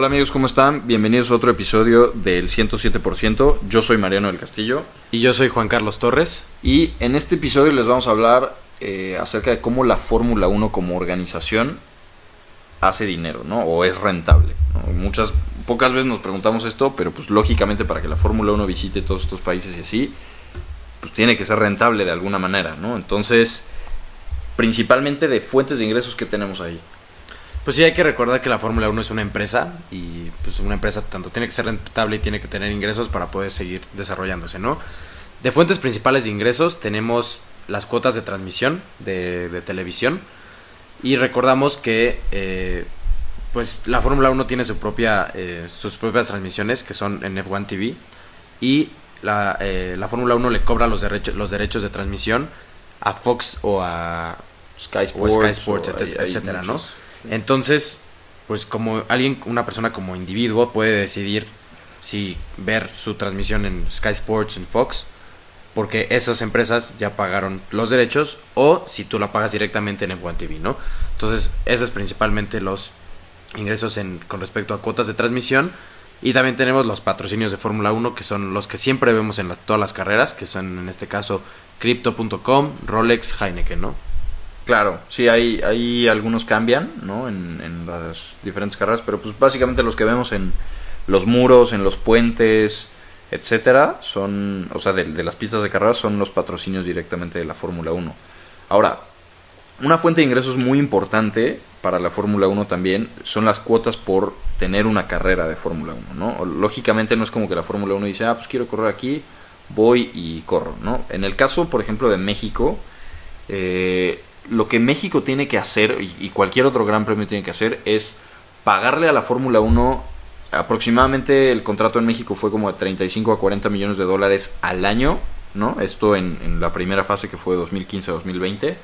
Hola amigos, ¿cómo están? Bienvenidos a otro episodio del 107%. Yo soy Mariano del Castillo. Y yo soy Juan Carlos Torres. Y en este episodio les vamos a hablar eh, acerca de cómo la Fórmula 1 como organización hace dinero, ¿no? O es rentable. ¿no? Muchas, pocas veces nos preguntamos esto, pero pues lógicamente para que la Fórmula 1 visite todos estos países y así, pues tiene que ser rentable de alguna manera, ¿no? Entonces, principalmente de fuentes de ingresos que tenemos ahí. Pues sí, hay que recordar que la Fórmula 1 es una empresa y pues una empresa tanto tiene que ser rentable y tiene que tener ingresos para poder seguir desarrollándose, ¿no? De fuentes principales de ingresos tenemos las cuotas de transmisión de, de televisión y recordamos que eh, pues la Fórmula 1 tiene su propia, eh, sus propias transmisiones que son en F1 TV y la, eh, la Fórmula 1 le cobra los, derechos los derechos de transmisión a Fox o a Sky Sports, o Sky Sports, o etc- hay- hay etcétera, ¿no? Entonces, pues como alguien, una persona como individuo puede decidir si ver su transmisión en Sky Sports, en Fox, porque esas empresas ya pagaron los derechos, o si tú la pagas directamente en F1 TV, ¿no? Entonces, esos es principalmente los ingresos en, con respecto a cuotas de transmisión. Y también tenemos los patrocinios de Fórmula 1, que son los que siempre vemos en todas las carreras, que son en este caso Crypto.com, Rolex, Heineken, ¿no? Claro, sí, hay, hay algunos cambian, ¿no? En, las diferentes carreras, pero pues básicamente los que vemos en los muros, en los puentes, etcétera, son, o sea, de, de las pistas de carreras son los patrocinios directamente de la Fórmula 1. Ahora, una fuente de ingresos muy importante para la Fórmula 1 también son las cuotas por tener una carrera de Fórmula 1, ¿no? Lógicamente no es como que la Fórmula 1 dice, ah, pues quiero correr aquí, voy y corro, ¿no? En el caso, por ejemplo, de México, eh, lo que México tiene que hacer y, cualquier otro gran premio tiene que hacer es pagarle a la Fórmula 1 aproximadamente el contrato en México fue como de 35 a 40 millones de dólares al año, ¿no? Esto en, en la primera fase que fue 2015-2020,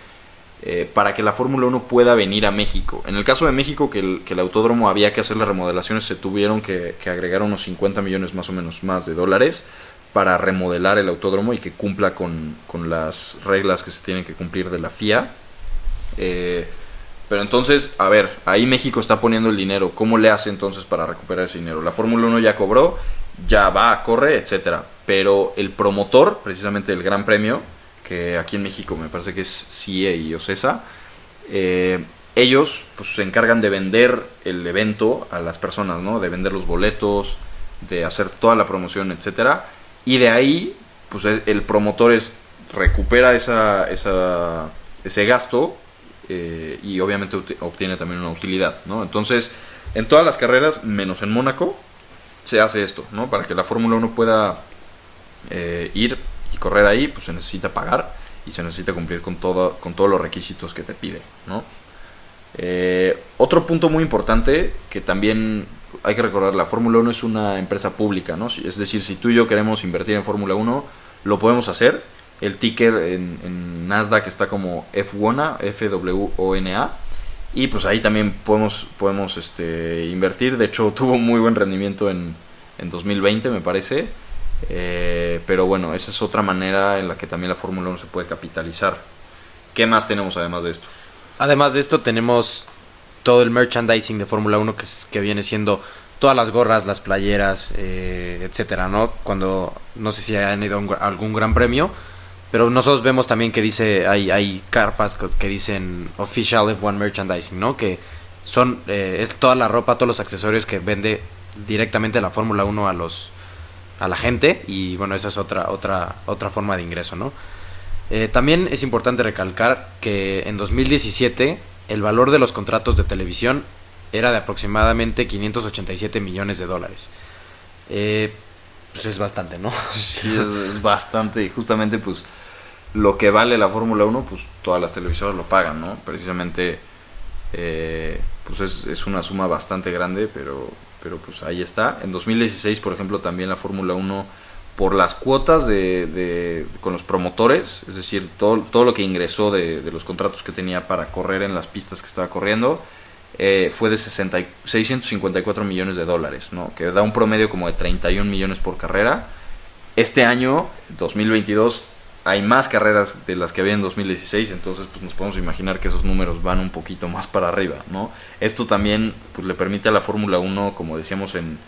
eh, para que la Fórmula 1 pueda venir a México. En el caso de México, que el, que el autódromo había que hacer las remodelaciones, se tuvieron que, que agregar unos 50 millones más o menos más de dólares para remodelar el autódromo y que cumpla con, con las reglas que se tienen que cumplir de la FIA. Eh, pero entonces, a ver, ahí México está poniendo el dinero. ¿Cómo le hace entonces para recuperar ese dinero? La Fórmula 1 ya cobró, ya va, corre, etcétera. Pero el promotor, precisamente el Gran Premio, que aquí en México me parece que es CIE y OCESA, eh, ellos pues, se encargan de vender el evento a las personas, ¿no? De vender los boletos, de hacer toda la promoción, etcétera. Y de ahí, pues el promotor es recupera esa, ese gasto eh, y obviamente obti- obtiene también una utilidad, ¿no? Entonces, en todas las carreras, menos en Mónaco, se hace esto, ¿no? Para que la Fórmula 1 pueda eh, ir y correr ahí, pues se necesita pagar y se necesita cumplir con, todo, con todos los requisitos que te pide, ¿no? Eh, otro punto muy importante que también hay que recordar, la Fórmula 1 es una empresa pública, ¿no? Es decir, si tú y yo queremos invertir en Fórmula 1, lo podemos hacer. El ticker en, Nasdaq está como F1A, FWONA. Y pues ahí también podemos, podemos este, invertir. De hecho, tuvo muy buen rendimiento en, en 2020, me parece. Eh, pero bueno, esa es otra manera en la que también la Fórmula 1 se puede capitalizar. ¿Qué más tenemos además de esto? Además de esto tenemos todo el merchandising de Fórmula 1 que, que viene siendo todas las gorras, las playeras, eh, etcétera, ¿no? Cuando no sé si han ido a algún gran premio, pero nosotros vemos también que dice hay hay carpas que, dicen official F1 merchandising, ¿no? Que son eh, es toda la ropa, todos los accesorios que vende directamente la Fórmula 1 a los a la gente y bueno, esa es otra otra otra forma de ingreso, ¿no? Eh, también es importante recalcar que en 2017 el valor de los contratos de televisión era de aproximadamente 587 millones de dólares. Eh, pues es bastante, ¿no? Sí, es, bastante. Y justamente, pues, lo que vale la Fórmula 1, pues todas las televisoras lo pagan, ¿no? Precisamente, eh, pues es, es una suma bastante grande, pero, pero pues ahí está. En 2016, por ejemplo, también la Fórmula 1, por las cuotas de, de- con los promotores, es decir, todo, todo lo que ingresó de, de los contratos que tenía para correr en las pistas que estaba corriendo, eh, fue de 60 y- 654 millones de dólares, ¿no? Que da un promedio como de 31 millones por carrera. Este año, 2022, hay más carreras de las que había en 2016, entonces pues nos podemos imaginar que esos números van un poquito más para arriba, ¿no? Esto también pues, le permite a la Fórmula 1, como decíamos en,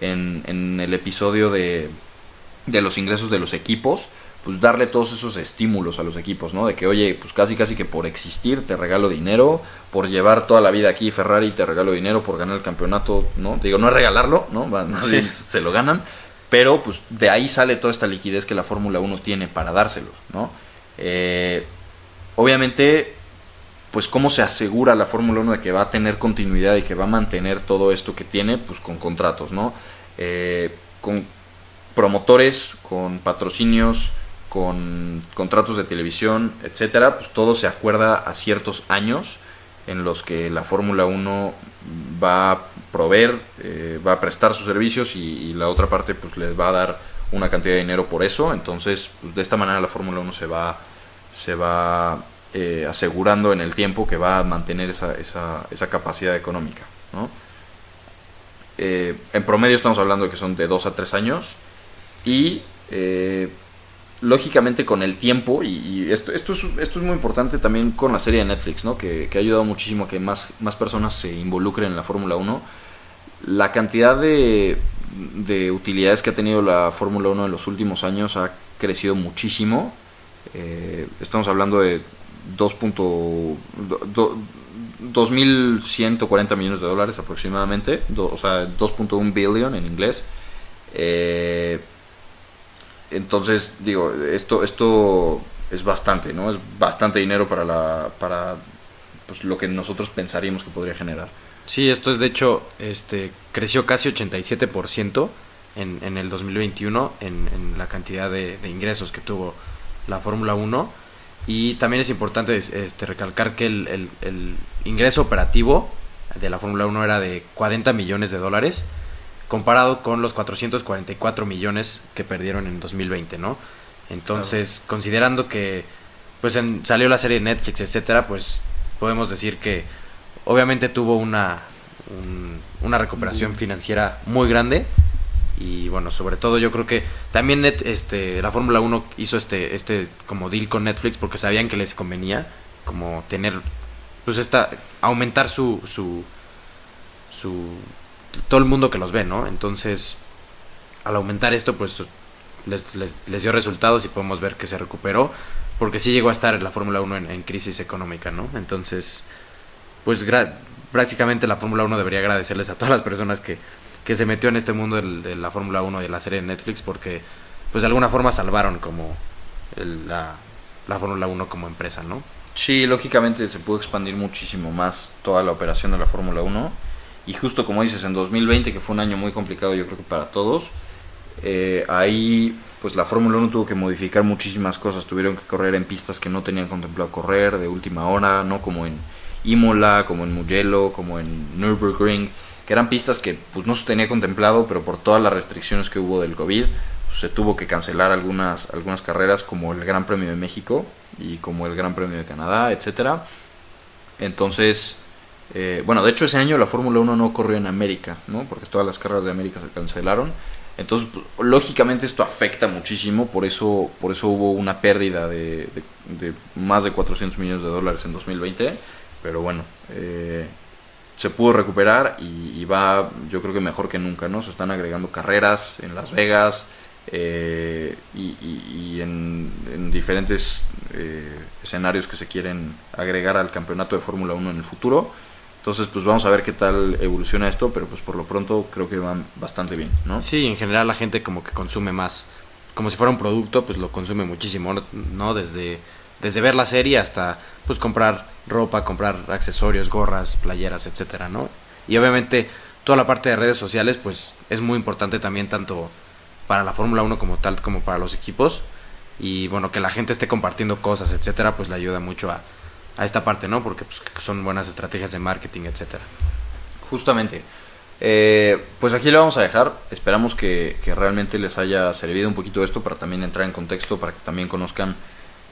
en, en el episodio de, de los ingresos de los equipos, pues darle todos esos estímulos a los equipos, ¿no? De que, oye, pues casi casi que por existir te regalo dinero, por llevar toda la vida aquí Ferrari te regalo dinero, por ganar el campeonato, ¿no? Digo, no es regalarlo, ¿no? Más bien se lo ganan, pero pues de ahí sale toda esta liquidez que la Fórmula 1 tiene para dárselos, ¿no? Eh, obviamente, pues cómo se asegura la Fórmula 1 de que va a tener continuidad y que va a mantener todo esto que tiene, pues con contratos, ¿no? Eh, con promotores, con patrocinios, con contratos de televisión, etcétera, pues todo se acuerda a ciertos años en los que la Fórmula 1 va a proveer, eh, va a prestar sus servicios y, la otra parte pues les va a dar una cantidad de dinero por eso. Entonces, pues, de esta manera la Fórmula 1 se va, se va eh, asegurando en el tiempo que va a mantener esa, capacidad económica. Eh, en promedio estamos hablando de que son de 2 a 3 años y lógicamente con el tiempo, y, esto, esto, es, esto es muy importante también con la serie de Netflix, ¿no? que, ha ayudado muchísimo a que más, más personas se involucren en la Fórmula 1, la cantidad de, de utilidades que ha tenido la Fórmula 1 en los últimos años ha crecido muchísimo. Eh, estamos hablando de 2.140 millones de dólares aproximadamente, o sea, 2.1 billion en inglés. Eh, entonces, digo, esto, esto es bastante, ¿no? Es bastante dinero para, la, para pues, lo que nosotros pensaríamos que podría generar. Sí, esto es de hecho, este, creció casi 87% en, en el 2021 en, en la cantidad de, ingresos que tuvo la Fórmula 1. Y también es importante este, recalcar que el, el, el ingreso operativo de la Fórmula 1 era de 40 millones de dólares comparado con los 444 millones que perdieron en 2020, ¿no? Entonces, considerando que pues salió la serie de Netflix, etcétera, pues podemos decir que obviamente tuvo una una recuperación financiera muy grande y bueno, sobre todo yo creo que también este la Fórmula 1 hizo este este como deal con Netflix porque sabían que les convenía como tener pues esta aumentar su su su todo el mundo que los ve, ¿no? Entonces, al aumentar esto, pues les, les, dio resultados y podemos ver que se recuperó, porque sí llegó a estar la Fórmula 1 en, crisis económica, ¿no? Entonces, pues prácticamente la Fórmula 1 debería agradecerles a todas las personas que, que se metió en este mundo de, la Fórmula 1 y de la serie de Netflix, porque pues de alguna forma salvaron como la, la Fórmula 1 como empresa, ¿no? Sí, lógicamente se pudo expandir muchísimo más toda la operación de la Fórmula 1 y justo como dices, en 2020, que fue un año muy complicado yo creo que para todos, eh, ahí pues la Fórmula 1 tuvo que modificar muchísimas cosas, tuvieron que correr en pistas que no tenían contemplado correr de última hora, no como en Imola, como en Mugello, como en Nürburgring, que eran pistas que pues no se tenía contemplado, pero por todas las restricciones que hubo del COVID, pues, se tuvo que cancelar algunas algunas carreras como el Gran Premio de México y como el Gran Premio de Canadá, etcétera. Entonces, eh, bueno, de hecho ese año la Fórmula 1 no corrió en América, ¿no? Porque todas las carreras de América se cancelaron. Entonces, pues, lógicamente esto afecta muchísimo, por eso, por eso hubo una pérdida de, más de 400 millones de dólares en 2020. Pero bueno, eh, se pudo recuperar y, va, yo creo que mejor que nunca, ¿no? Se están agregando carreras en Las Vegas eh, y, en, en, diferentes escenarios que se quieren agregar al campeonato de Fórmula 1 en el futuro. Entonces, pues vamos a ver qué tal evoluciona esto, pero pues por lo pronto creo que van bastante bien, ¿no? Sí, en general la gente como que consume más, como si fuera un producto, pues lo consume muchísimo, ¿no? Desde, desde ver la serie hasta pues comprar ropa, comprar accesorios, gorras, playeras, etcétera, ¿no? Y obviamente toda la parte de redes sociales, pues es muy importante también tanto para la Fórmula 1 como tal, como para los equipos. Y bueno, que la gente esté compartiendo cosas, etcétera, pues le ayuda mucho a, a esta parte, ¿no? Porque pues, son buenas estrategias de marketing, etcétera. Justamente. Eh, pues aquí lo vamos a dejar. Esperamos que, realmente les haya servido un poquito esto para también entrar en contexto, para que también conozcan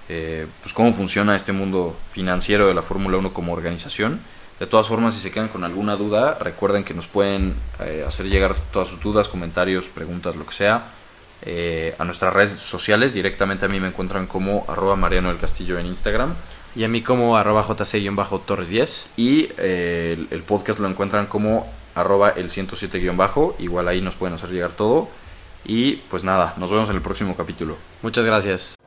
eh, pues cómo funciona este mundo financiero de la Fórmula 1 como organización. De todas formas, si se quedan con alguna duda, recuerden que nos pueden eh, hacer llegar todas sus dudas, comentarios, preguntas, lo que sea, a nuestras redes sociales. Directamente a mí me encuentran como arroba Mariano del Castillo en Instagram. Y a mí como arroba jc-torres 10. Y eh, el, el podcast lo encuentran como arroba el 107-bajo. Igual ahí nos pueden hacer llegar todo. Y pues nada, nos vemos en el próximo capítulo. Muchas gracias.